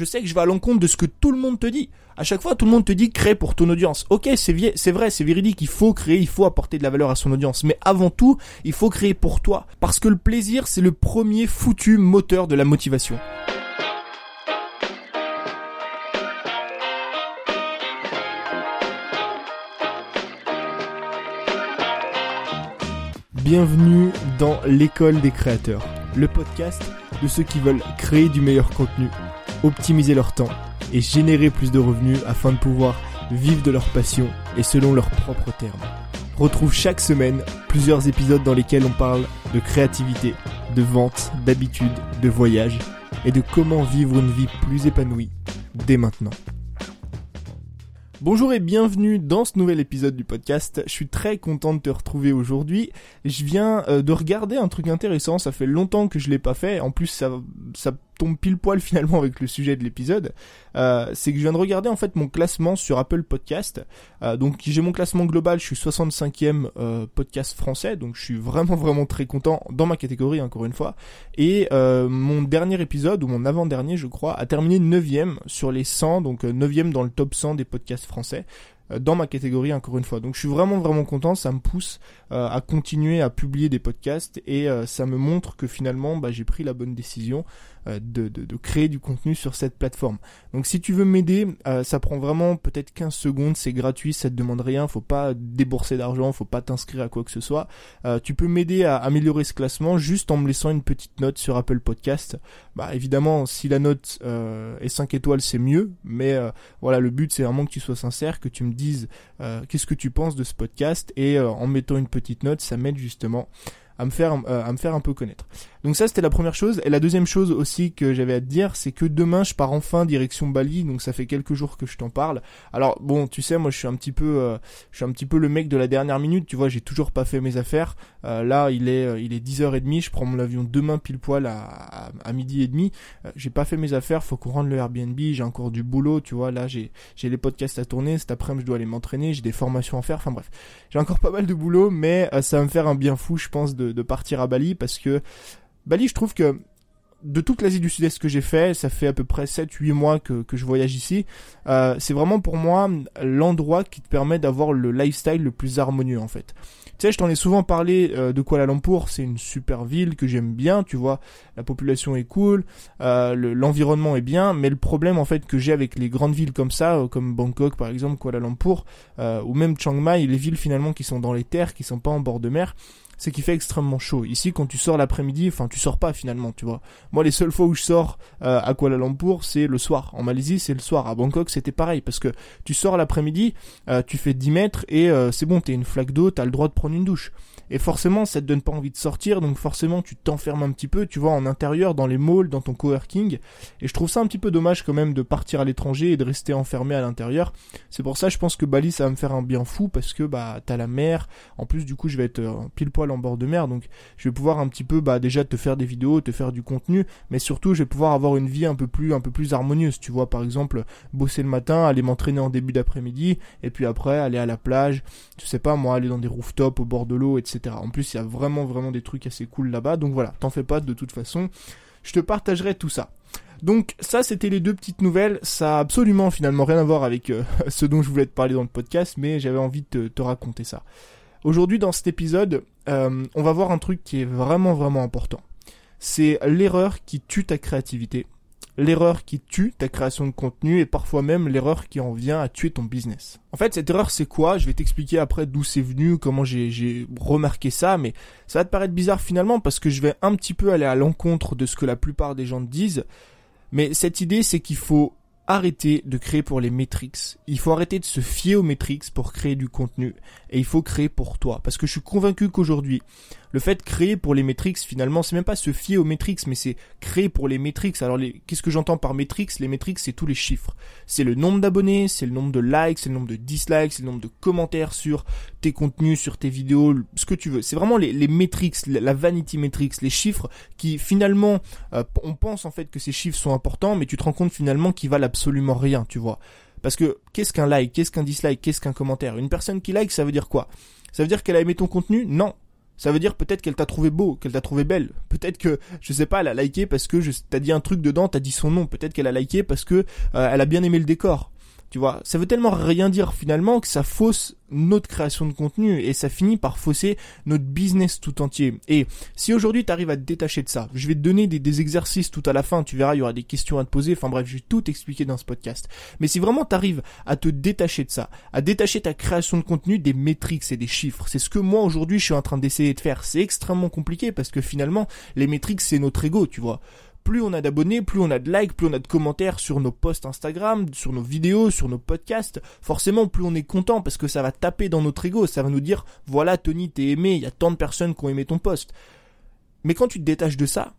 je sais que je vais à l'encontre de ce que tout le monde te dit. À chaque fois, tout le monde te dit crée pour ton audience. Ok, c'est c'est vrai, c'est véridique, il faut créer, il faut apporter de la valeur à son audience. Mais avant tout, il faut créer pour toi. Parce que le plaisir, c'est le premier foutu moteur de la motivation. Bienvenue dans l'école des créateurs, le podcast de ceux qui veulent créer du meilleur contenu, optimiser leur temps et générer plus de revenus afin de pouvoir vivre de leur passion et selon leurs propres termes. Retrouve chaque semaine plusieurs épisodes dans lesquels on parle de créativité, de vente, d'habitude, de voyage et de comment vivre une vie plus épanouie dès maintenant. Bonjour et bienvenue dans ce nouvel épisode du podcast. Je suis très content de te retrouver aujourd'hui. Je viens euh, de regarder un truc intéressant, ça fait longtemps que je l'ai pas fait. En plus ça ça tombe pile poil finalement avec le sujet de l'épisode, euh, c'est que je viens de regarder en fait mon classement sur Apple Podcast. Euh, donc j'ai mon classement global, je suis 65e euh, podcast français, donc je suis vraiment vraiment très content dans ma catégorie encore une fois. Et mon dernier épisode, ou mon avant-dernier je crois, a terminé 9e sur les 100, donc 9e dans le top 100 des podcasts français dans ma catégorie encore une fois. Donc je suis vraiment vraiment content, ça me pousse à continuer à publier des podcasts et ça me montre que finalement bah, j'ai pris la bonne décision euh, de, créer du contenu sur cette plateforme. Donc si tu veux m'aider, euh, ça prend vraiment peut-être 15 secondes, c'est gratuit, ça te demande rien, faut pas débourser d'argent, faut pas t'inscrire à quoi que ce soit. Euh, tu peux m'aider à améliorer ce classement juste en me laissant une petite note sur Apple Podcast. Bah évidemment, si la note est 5 étoiles, c'est mieux, mais voilà, le but c'est vraiment que tu sois sincère, que tu me dises qu'est-ce que tu penses de ce podcast et en mettant une petite note, ça m'aide justement à me faire un peu connaître. Donc ça c'était la première chose. Et la deuxième chose aussi que j'avais à te dire c'est que demain je pars enfin direction Bali. Donc ça fait quelques jours que je t'en parle. Alors bon tu sais moi je suis un petit peu euh, je suis un petit peu le mec de la dernière minute. Tu vois j'ai toujours pas fait mes affaires. Euh, là il est il est 10h30 je prends mon avion demain pile poil à, à, midi et demi. j'ai pas fait mes affaires. Faut qu'on rende le Airbnb. J'ai encore du boulot tu vois. Là j'ai j'ai les podcasts à tourner. Cet après-midi je dois aller m'entraîner. J'ai des formations à faire. Enfin bref. J'ai encore pas mal de boulot mais ça va me faire un bien fou je pense de de, partir à Bali parce que Bali, je trouve que de toute l'Asie du Sud-Est que j'ai fait, ça fait à peu près 7-8 mois que, que, je voyage ici, euh, c'est vraiment pour moi l'endroit qui te permet d'avoir le lifestyle le plus harmonieux en fait. Tu sais, je t'en ai souvent parlé euh, de Kuala Lumpur, c'est une super ville que j'aime bien, tu vois, la population est cool, euh, l'environnement est bien, mais le problème en fait que j'ai avec les grandes villes comme ça, euh, comme Bangkok par exemple, Kuala Lumpur, ou même Chiang Mai, les villes finalement qui sont dans les terres, qui sont pas en bord de mer, c'est qu'il fait extrêmement chaud. Ici, quand tu sors l'après-midi, enfin, tu sors pas finalement, tu vois. Moi, les seules fois où je sors euh, à Kuala Lumpur, c'est le soir. En Malaisie, c'est le soir. À Bangkok, c'était pareil, parce que tu sors l'après-midi, euh, tu fais 10 mètres et euh, c'est bon, t'es une flaque d'eau, t'as le droit de prendre une douche. Et forcément, ça te donne pas envie de sortir, donc forcément, tu t'enfermes un petit peu, tu vois, en intérieur, dans les malls, dans ton coworking. Et je trouve ça un petit peu dommage quand même de partir à l'étranger et de rester enfermé à l'intérieur. C'est pour ça, je pense que Bali, ça va me faire un bien fou parce que bah t'as la mer. En plus, du coup, je vais être pile poil en bord de mer, donc je vais pouvoir un petit peu bah déjà te faire des vidéos, te faire du contenu, mais surtout je vais pouvoir avoir une vie un peu plus un peu plus harmonieuse. Tu vois par exemple bosser le matin, aller m'entraîner en début d'après-midi, et puis après aller à la plage, tu sais pas moi aller dans des rooftops au bord de l'eau, etc. En plus il y a vraiment vraiment des trucs assez cool là-bas, donc voilà, t'en fais pas de toute façon, je te partagerai tout ça. Donc ça c'était les deux petites nouvelles, ça a absolument finalement rien à voir avec euh, ce dont je voulais te parler dans le podcast, mais j'avais envie de te raconter ça. Aujourd'hui, dans cet épisode, euh, on va voir un truc qui est vraiment vraiment important. C'est l'erreur qui tue ta créativité, l'erreur qui tue ta création de contenu et parfois même l'erreur qui en vient à tuer ton business. En fait, cette erreur, c'est quoi? Je vais t'expliquer après d'où c'est venu, comment j'ai remarqué ça, mais ça va te paraître bizarre finalement parce que je vais un petit peu aller à l'encontre de ce que la plupart des gens disent. Mais cette idée, c'est qu'il faut arrêter de créer pour les métriques. Il faut arrêter de se fier aux métriques pour créer du contenu. Et il faut créer pour toi. Parce que je suis convaincu qu'aujourd'hui, le fait de créer pour les métriques, finalement, c'est même pas se fier aux métriques, mais c'est créer pour les métriques. Alors, qu'est-ce que j'entends par métriques Les métriques, c'est tous les chiffres. C'est le nombre d'abonnés, c'est le nombre de likes, c'est le nombre de dislikes, c'est le nombre de commentaires sur tes contenus, sur tes vidéos, ce que tu veux. C'est vraiment les, les la vanity metrics, les chiffres qui, finalement, euh, on pense en fait que ces chiffres sont importants, mais tu te rends compte finalement qu'ils valent absolument rien, tu vois. Parce que qu'est-ce qu'un like, qu'est-ce qu'un dislike, qu'est-ce qu'un commentaire? Une personne qui like, ça veut dire quoi? Ça veut dire qu'elle a aimé ton contenu? Non, Ça veut dire peut-être qu'elle t'a trouvé beau, qu'elle t'a trouvé belle. Peut-être que, je sais pas, elle a liké parce que t'as dit un truc dedans, t'as dit son nom. Peut-être qu'elle a liké parce que euh, elle a bien aimé le décor. Tu vois, ça veut tellement rien dire finalement que ça fausse notre création de contenu et ça finit par fausser notre business tout entier. Et si aujourd'hui tu arrives à te détacher de ça, je vais te donner des, exercices tout à la fin, tu verras, il y aura des questions à te poser, enfin bref, je vais tout expliquer dans ce podcast. Mais si vraiment tu arrives à te détacher de ça, à détacher ta création de contenu des métriques et des chiffres, c'est ce que moi aujourd'hui je suis en train d'essayer de faire. C'est extrêmement compliqué parce que finalement, les métriques c'est notre ego, tu vois plus on a d'abonnés, plus on a de likes, plus on a de commentaires sur nos posts Instagram, sur nos vidéos, sur nos podcasts, forcément plus on est content parce que ça va taper dans notre ego, ça va nous dire voilà Tony t'es aimé, il y a tant de personnes qui ont aimé ton post. Mais quand tu te détaches de ça,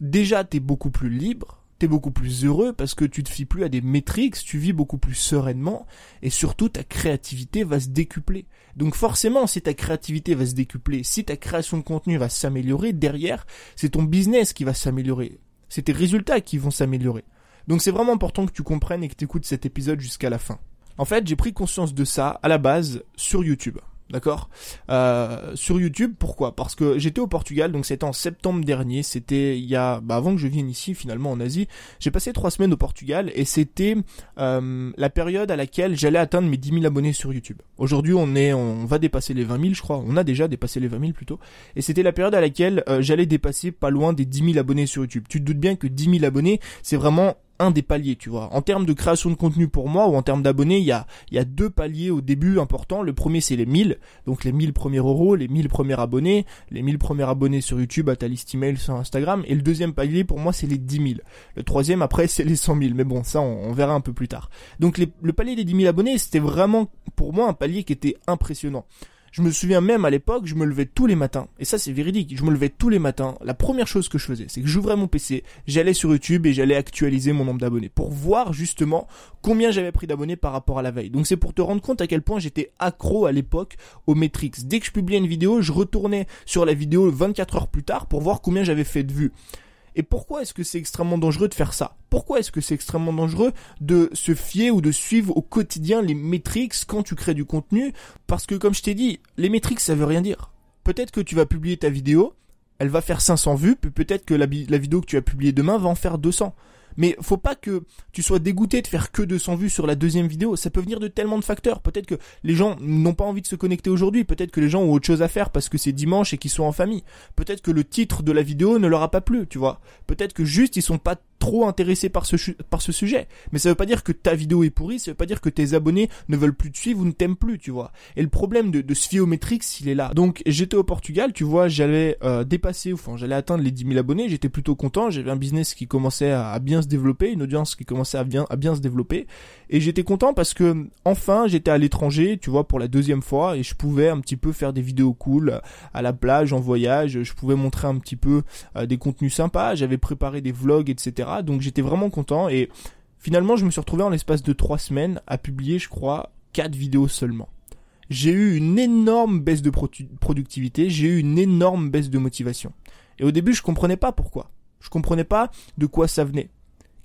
déjà t'es beaucoup plus libre, t'es beaucoup plus heureux parce que tu te fies plus à des métriques, tu vis beaucoup plus sereinement et surtout ta créativité va se décupler. Donc forcément, si ta créativité va se décupler, si ta création de contenu va s'améliorer, derrière, c'est ton business qui va s'améliorer c'est tes résultats qui vont s'améliorer. Donc c'est vraiment important que tu comprennes et que tu écoutes cet épisode jusqu'à la fin. En fait, j'ai pris conscience de ça à la base sur YouTube. D'accord? Euh, Sur YouTube, pourquoi? Parce que j'étais au Portugal, donc c'était en septembre dernier, c'était il y a, bah avant que je vienne ici finalement en Asie, j'ai passé trois semaines au Portugal et c'était euh, la période à laquelle j'allais atteindre mes 10 000 abonnés sur YouTube. Aujourd'hui on est, on va dépasser les 20 000 je crois, on a déjà dépassé les 20 000 plutôt, et c'était la période à laquelle euh, j'allais dépasser pas loin des 10 000 abonnés sur YouTube. Tu te doutes bien que 10 000 abonnés, c'est vraiment un des paliers, tu vois. En termes de création de contenu pour moi ou en termes d'abonnés, il y a, il y a deux paliers au début importants. Le premier, c'est les 1000. Donc les 1000 premiers euros, les 1000 premiers abonnés, les 1000 premiers abonnés sur YouTube, à ta liste email sur Instagram. Et le deuxième palier, pour moi, c'est les 10 000. Le troisième, après, c'est les 100 000. Mais bon, ça, on, verra un peu plus tard. Donc le palier des 10 000 abonnés, c'était vraiment, pour moi, un palier qui était impressionnant. Je me souviens même à l'époque, je me levais tous les matins. Et ça, c'est véridique. Je me levais tous les matins. La première chose que je faisais, c'est que j'ouvrais mon PC, j'allais sur YouTube et j'allais actualiser mon nombre d'abonnés pour voir justement combien j'avais pris d'abonnés par rapport à la veille. Donc c'est pour te rendre compte à quel point j'étais accro à l'époque aux metrics. Dès que je publiais une vidéo, je retournais sur la vidéo 24 heures plus tard pour voir combien j'avais fait de vues. Et pourquoi est-ce que c'est extrêmement dangereux de faire ça? Pourquoi est-ce que c'est extrêmement dangereux de se fier ou de suivre au quotidien les métriques quand tu crées du contenu? Parce que comme je t'ai dit, les métriques ça veut rien dire. Peut-être que tu vas publier ta vidéo, elle va faire 500 vues, puis peut-être que la, la vidéo que tu as publiée demain va en faire 200. Mais faut pas que tu sois dégoûté de faire que 200 vues sur la deuxième vidéo. Ça peut venir de tellement de facteurs. Peut-être que les gens n'ont pas envie de se connecter aujourd'hui. Peut-être que les gens ont autre chose à faire parce que c'est dimanche et qu'ils sont en famille. Peut-être que le titre de la vidéo ne leur a pas plu, tu vois. Peut-être que juste ils sont pas trop intéressé par ce, par ce sujet. Mais ça veut pas dire que ta vidéo est pourrie, ça veut pas dire que tes abonnés ne veulent plus te suivre ou ne t'aiment plus, tu vois. Et le problème de, de il est là. Donc j'étais au Portugal, tu vois, j'allais euh, dépasser, enfin j'allais atteindre les 10 000 abonnés, j'étais plutôt content, j'avais un business qui commençait à, bien se développer, une audience qui commençait à bien, à bien se développer. Et j'étais content parce que enfin j'étais à l'étranger, tu vois, pour la deuxième fois, et je pouvais un petit peu faire des vidéos cool à la plage, en voyage, je pouvais montrer un petit peu euh, des contenus sympas, j'avais préparé des vlogs, etc. Donc j'étais vraiment content et finalement je me suis retrouvé en l'espace de trois semaines à publier je crois quatre vidéos seulement. J'ai eu une énorme baisse de productivité, j'ai eu une énorme baisse de motivation. Et au début je comprenais pas pourquoi. Je comprenais pas de quoi ça venait.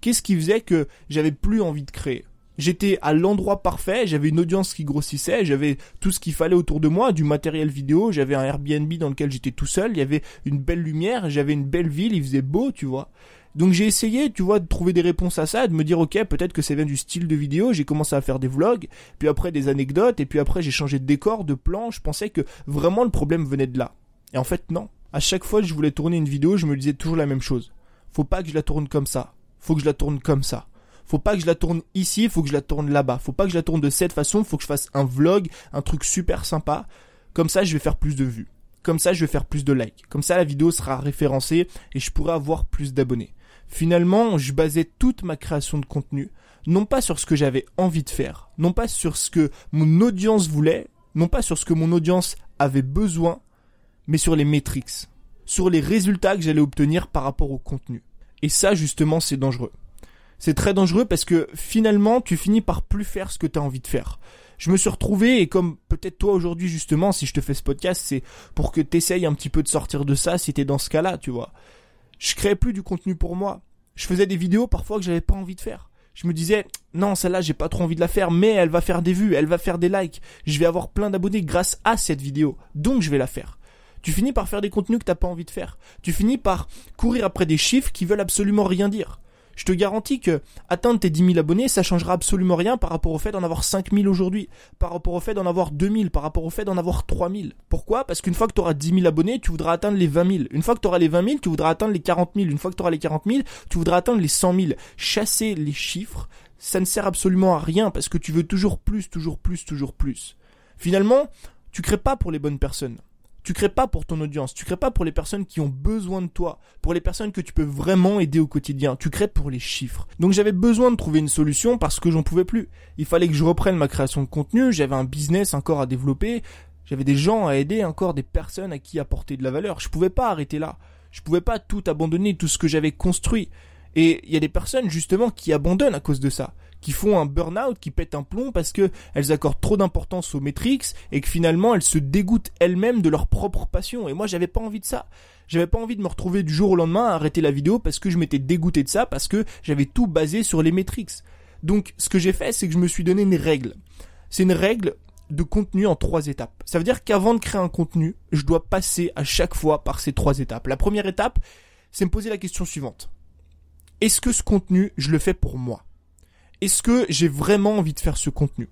Qu'est-ce qui faisait que j'avais plus envie de créer? J'étais à l'endroit parfait, j'avais une audience qui grossissait, j'avais tout ce qu'il fallait autour de moi, du matériel vidéo, j'avais un Airbnb dans lequel j'étais tout seul, il y avait une belle lumière, j'avais une belle ville, il faisait beau, tu vois. Donc j'ai essayé, tu vois, de trouver des réponses à ça, de me dire ok, peut-être que ça vient du style de vidéo, j'ai commencé à faire des vlogs, puis après des anecdotes, et puis après j'ai changé de décor, de plan, je pensais que vraiment le problème venait de là. Et en fait non. À chaque fois que je voulais tourner une vidéo, je me disais toujours la même chose. Faut pas que je la tourne comme ça. Faut que je la tourne comme ça. Faut pas que je la tourne ici, faut que je la tourne là-bas. Faut pas que je la tourne de cette façon, faut que je fasse un vlog, un truc super sympa. Comme ça, je vais faire plus de vues. Comme ça, je vais faire plus de likes. Comme ça, la vidéo sera référencée et je pourrai avoir plus d'abonnés. Finalement, je basais toute ma création de contenu, non pas sur ce que j'avais envie de faire, non pas sur ce que mon audience voulait, non pas sur ce que mon audience avait besoin, mais sur les métriques, sur les résultats que j'allais obtenir par rapport au contenu. Et ça, justement, c'est dangereux. C'est très dangereux parce que finalement, tu finis par plus faire ce que tu as envie de faire. Je me suis retrouvé, et comme peut-être toi aujourd'hui justement, si je te fais ce podcast, c'est pour que tu essayes un petit peu de sortir de ça si t'es dans ce cas-là, tu vois je créais plus du contenu pour moi. Je faisais des vidéos parfois que j'avais pas envie de faire. Je me disais, non, celle-là, j'ai pas trop envie de la faire, mais elle va faire des vues, elle va faire des likes. Je vais avoir plein d'abonnés grâce à cette vidéo. Donc, je vais la faire. Tu finis par faire des contenus que t'as pas envie de faire. Tu finis par courir après des chiffres qui veulent absolument rien dire. Je te garantis que atteindre tes 10 000 abonnés, ça changera absolument rien par rapport au fait d'en avoir 5 000 aujourd'hui, par rapport au fait d'en avoir 2 000, par rapport au fait d'en avoir 3 000. Pourquoi? Parce qu'une fois que tu auras 10 000 abonnés, tu voudras atteindre les 20 000. Une fois que tu auras les 20 000, tu voudras atteindre les 40 000. Une fois que tu auras les 40 000, tu voudras atteindre les 100 000. Chasser les chiffres, ça ne sert absolument à rien parce que tu veux toujours plus, toujours plus, toujours plus. Finalement, tu crées pas pour les bonnes personnes. Tu crées pas pour ton audience, tu crées pas pour les personnes qui ont besoin de toi, pour les personnes que tu peux vraiment aider au quotidien, tu crées pour les chiffres. Donc j'avais besoin de trouver une solution parce que j'en pouvais plus. Il fallait que je reprenne ma création de contenu, j'avais un business encore à développer, j'avais des gens à aider, encore des personnes à qui apporter de la valeur. Je pouvais pas arrêter là. Je pouvais pas tout abandonner, tout ce que j'avais construit. Et il y a des personnes justement qui abandonnent à cause de ça qui font un burn-out, qui pètent un plomb parce que elles accordent trop d'importance aux métriques et que finalement elles se dégoûtent elles-mêmes de leur propre passion. Et moi, j'avais pas envie de ça. J'avais pas envie de me retrouver du jour au lendemain à arrêter la vidéo parce que je m'étais dégoûté de ça, parce que j'avais tout basé sur les métriques. Donc, ce que j'ai fait, c'est que je me suis donné une règle. C'est une règle de contenu en trois étapes. Ça veut dire qu'avant de créer un contenu, je dois passer à chaque fois par ces trois étapes. La première étape, c'est me poser la question suivante. Est-ce que ce contenu, je le fais pour moi? Est-ce que j'ai vraiment envie de faire ce contenu?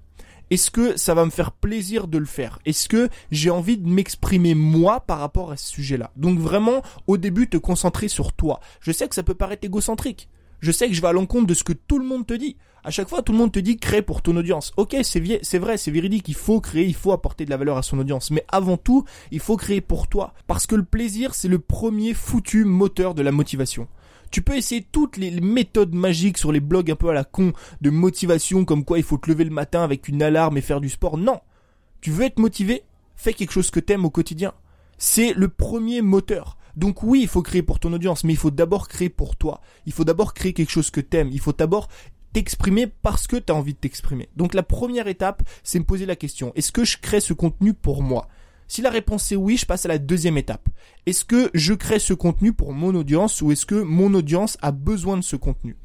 Est-ce que ça va me faire plaisir de le faire? Est-ce que j'ai envie de m'exprimer moi par rapport à ce sujet-là? Donc vraiment, au début, te concentrer sur toi. Je sais que ça peut paraître égocentrique. Je sais que je vais à l'encontre de ce que tout le monde te dit. À chaque fois, tout le monde te dit crée pour ton audience. Ok, c'est vrai, c'est véridique. Il faut créer, il faut apporter de la valeur à son audience. Mais avant tout, il faut créer pour toi. Parce que le plaisir, c'est le premier foutu moteur de la motivation. Tu peux essayer toutes les méthodes magiques sur les blogs un peu à la con de motivation, comme quoi il faut te lever le matin avec une alarme et faire du sport. Non. Tu veux être motivé? Fais quelque chose que t'aimes au quotidien. C'est le premier moteur. Donc oui, il faut créer pour ton audience, mais il faut d'abord créer pour toi. Il faut d'abord créer quelque chose que t'aimes. Il faut d'abord t'exprimer parce que t'as envie de t'exprimer. Donc la première étape, c'est me poser la question, est-ce que je crée ce contenu pour moi? Si la réponse est oui, je passe à la deuxième étape. Est-ce que je crée ce contenu pour mon audience ou est-ce que mon audience a besoin de ce contenu?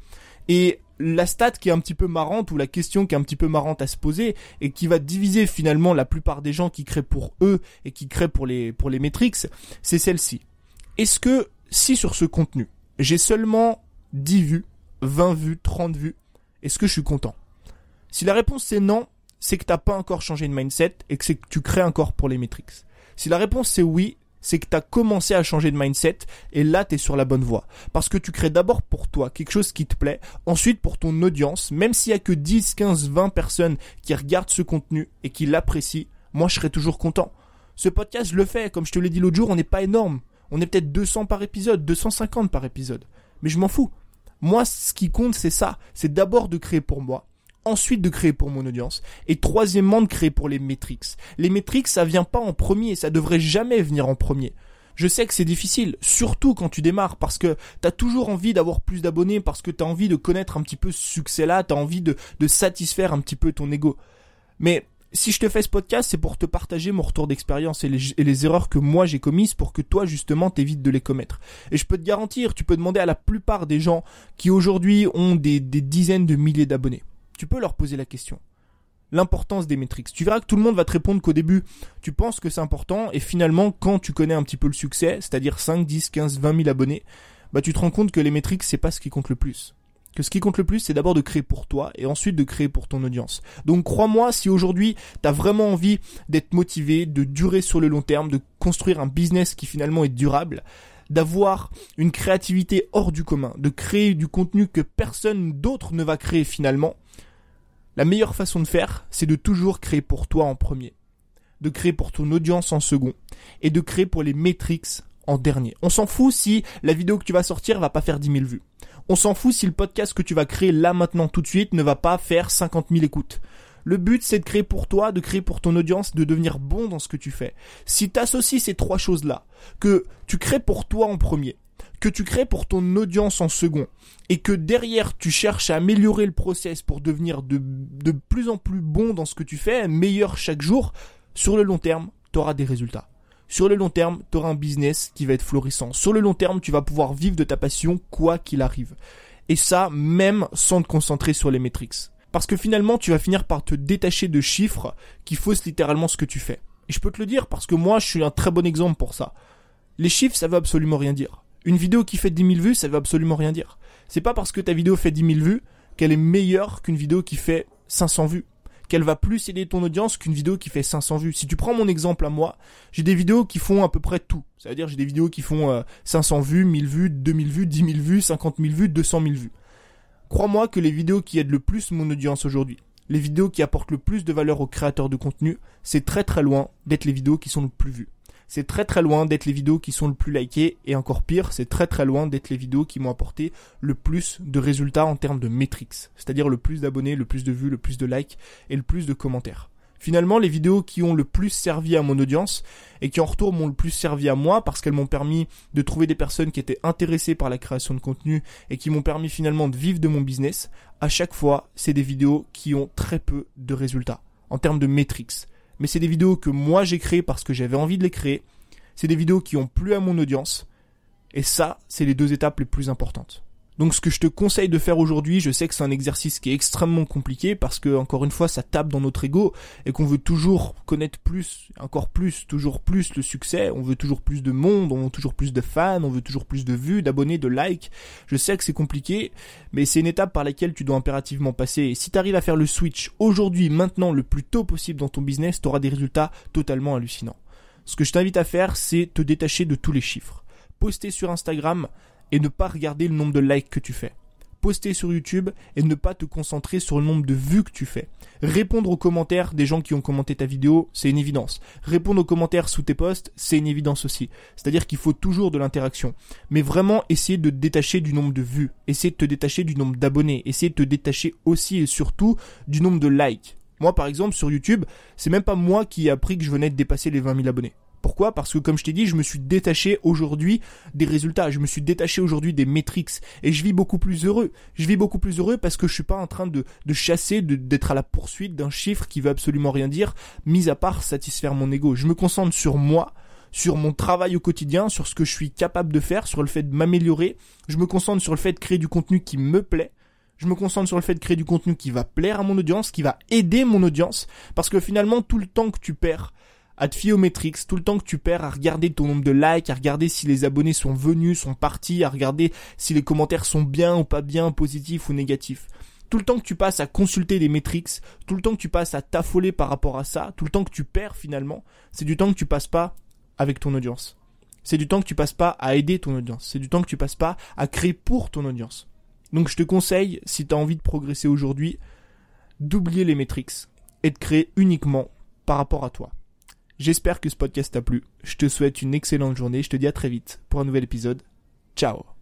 Et la stat qui est un petit peu marrante ou la question qui est un petit peu marrante à se poser et qui va diviser finalement la plupart des gens qui créent pour eux et qui créent pour les pour c'est celle-ci. Est-ce que si sur ce contenu, j'ai seulement 10 vues, 20 vues, 30 vues, est-ce que je suis content? Si la réponse est non, c'est que t'as pas encore changé de mindset et que c'est que tu crées encore pour les métriques. Si la réponse c'est oui, c'est que tu as commencé à changer de mindset et là tu es sur la bonne voie. Parce que tu crées d'abord pour toi quelque chose qui te plaît, ensuite pour ton audience, même s'il y a que 10, 15, 20 personnes qui regardent ce contenu et qui l'apprécient, moi je serai toujours content. Ce podcast, je le fais, comme je te l'ai dit l'autre jour, on n'est pas énorme. On est peut-être 200 par épisode, 250 par épisode. Mais je m'en fous. Moi, ce qui compte, c'est ça. C'est d'abord de créer pour moi ensuite de créer pour mon audience, et troisièmement de créer pour les métriques. Les métriques, ça vient pas en premier, ça devrait jamais venir en premier. Je sais que c'est difficile, surtout quand tu démarres, parce que t'as toujours envie d'avoir plus d'abonnés, parce que t'as envie de connaître un petit peu ce succès-là, t'as envie de, satisfaire un petit peu ton ego. Mais si je te fais ce podcast, c'est pour te partager mon retour d'expérience et les, erreurs que moi j'ai commises pour que toi justement t'évites de les commettre. Et je peux te garantir, tu peux demander à la plupart des gens qui aujourd'hui ont des dizaines de milliers d'abonnés tu peux leur poser la question. L'importance des métriques. Tu verras que tout le monde va te répondre qu'au début, tu penses que c'est important, et finalement, quand tu connais un petit peu le succès, c'est-à-dire 5, 10, 15, 20 000 abonnés, bah tu te rends compte que les métriques, c'est pas ce qui compte le plus. Que ce qui compte le plus, c'est d'abord de créer pour toi et ensuite de créer pour ton audience. Donc crois-moi, si aujourd'hui tu as vraiment envie d'être motivé, de durer sur le long terme, de construire un business qui finalement est durable, d'avoir une créativité hors du commun, de créer du contenu que personne d'autre ne va créer finalement, la meilleure façon de faire, c'est de toujours créer pour toi en premier, de créer pour ton audience en second, et de créer pour les métriques en dernier. On s'en fout si la vidéo que tu vas sortir va pas faire 10 000 vues. On s'en fout si le podcast que tu vas créer là maintenant tout de suite ne va pas faire 50 000 écoutes. Le but, c'est de créer pour toi, de créer pour ton audience, de devenir bon dans ce que tu fais. Si tu associes ces trois choses-là, que tu crées pour toi en premier, que tu crées pour ton audience en second et que derrière tu cherches à améliorer le process pour devenir de, de plus en plus bon dans ce que tu fais, meilleur chaque jour, sur le long terme, tu auras des résultats. Sur le long terme, tu auras un business qui va être florissant. Sur le long terme, tu vas pouvoir vivre de ta passion quoi qu'il arrive. Et ça, même sans te concentrer sur les métriques. Parce que finalement, tu vas finir par te détacher de chiffres qui faussent littéralement ce que tu fais. Et je peux te le dire parce que moi, je suis un très bon exemple pour ça. Les chiffres, ça veut absolument rien dire. Une vidéo qui fait 10 000 vues, ça veut absolument rien dire. C'est pas parce que ta vidéo fait 10 000 vues qu'elle est meilleure qu'une vidéo qui fait 500 vues. Qu'elle va plus aider ton audience qu'une vidéo qui fait 500 vues. Si tu prends mon exemple à moi, j'ai des vidéos qui font à peu près tout. C'est-à-dire j'ai des vidéos qui font 500 euh, vues, 1000 vues, 2000 vues, 10 000 vues, 50 000 vues, 200 000 vues. Crois-moi que les vidéos qui aident le plus mon audience aujourd'hui, les vidéos qui apportent le plus de valeur aux créateurs de contenu, c'est très très loin d'être les vidéos qui sont le plus vues. C'est très très loin d'être les vidéos qui sont le plus likées et encore pire, c'est très très loin d'être les vidéos qui m'ont apporté le plus de résultats en termes de métriques, c'est-à-dire le plus d'abonnés, le plus de vues, le plus de likes et le plus de commentaires. Finalement, les vidéos qui ont le plus servi à mon audience et qui en retour m'ont le plus servi à moi parce qu'elles m'ont permis de trouver des personnes qui étaient intéressées par la création de contenu et qui m'ont permis finalement de vivre de mon business, à chaque fois, c'est des vidéos qui ont très peu de résultats en termes de métriques. Mais c'est des vidéos que moi j'ai créées parce que j'avais envie de les créer. C'est des vidéos qui ont plu à mon audience. Et ça, c'est les deux étapes les plus importantes. Donc ce que je te conseille de faire aujourd'hui, je sais que c'est un exercice qui est extrêmement compliqué parce que encore une fois ça tape dans notre ego et qu'on veut toujours connaître plus, encore plus, toujours plus le succès, on veut toujours plus de monde, on veut toujours plus de fans, on veut toujours plus de vues, d'abonnés, de likes. Je sais que c'est compliqué, mais c'est une étape par laquelle tu dois impérativement passer. Et si tu arrives à faire le switch aujourd'hui, maintenant, le plus tôt possible dans ton business, tu auras des résultats totalement hallucinants. Ce que je t'invite à faire, c'est te détacher de tous les chiffres. Poster sur Instagram, et ne pas regarder le nombre de likes que tu fais. Poster sur YouTube et ne pas te concentrer sur le nombre de vues que tu fais. Répondre aux commentaires des gens qui ont commenté ta vidéo, c'est une évidence. Répondre aux commentaires sous tes posts, c'est une évidence aussi. C'est-à-dire qu'il faut toujours de l'interaction. Mais vraiment essayer de te détacher du nombre de vues. Essayer de te détacher du nombre d'abonnés. Essayer de te détacher aussi et surtout du nombre de likes. Moi, par exemple, sur YouTube, c'est même pas moi qui ai appris que je venais de dépasser les 20 000 abonnés. Pourquoi? Parce que comme je t'ai dit, je me suis détaché aujourd'hui des résultats, je me suis détaché aujourd'hui des métriques et je vis beaucoup plus heureux. Je vis beaucoup plus heureux parce que je suis pas en train de, chasser, d'être à la poursuite d'un chiffre qui veut absolument rien dire, mis à part satisfaire mon ego. Je me concentre sur moi, sur mon travail au quotidien, sur ce que je suis capable de faire, sur le fait de m'améliorer. Je me concentre sur le fait de créer du contenu qui me plaît. Je me concentre sur le fait de créer du contenu qui va plaire à mon audience, qui va aider mon audience, parce que finalement tout le temps que tu perds à te fier aux métriques, tout le temps que tu perds à regarder ton nombre de likes, à regarder si les abonnés sont venus, sont partis, à regarder si les commentaires sont bien ou pas bien, positifs ou négatifs. Tout le temps que tu passes à consulter des métriques, tout le temps que tu passes à t'affoler par rapport à ça, tout le temps que tu perds finalement, c'est du temps que tu passes pas avec ton audience. C'est du temps que tu passes pas à aider ton audience. C'est du temps que tu passes pas à créer pour ton audience. Donc je te conseille, si tu as envie de progresser aujourd'hui, d'oublier les métriques et de créer uniquement par rapport à toi. J'espère que ce podcast t'a plu. Je te souhaite une excellente journée. Je te dis à très vite pour un nouvel épisode. Ciao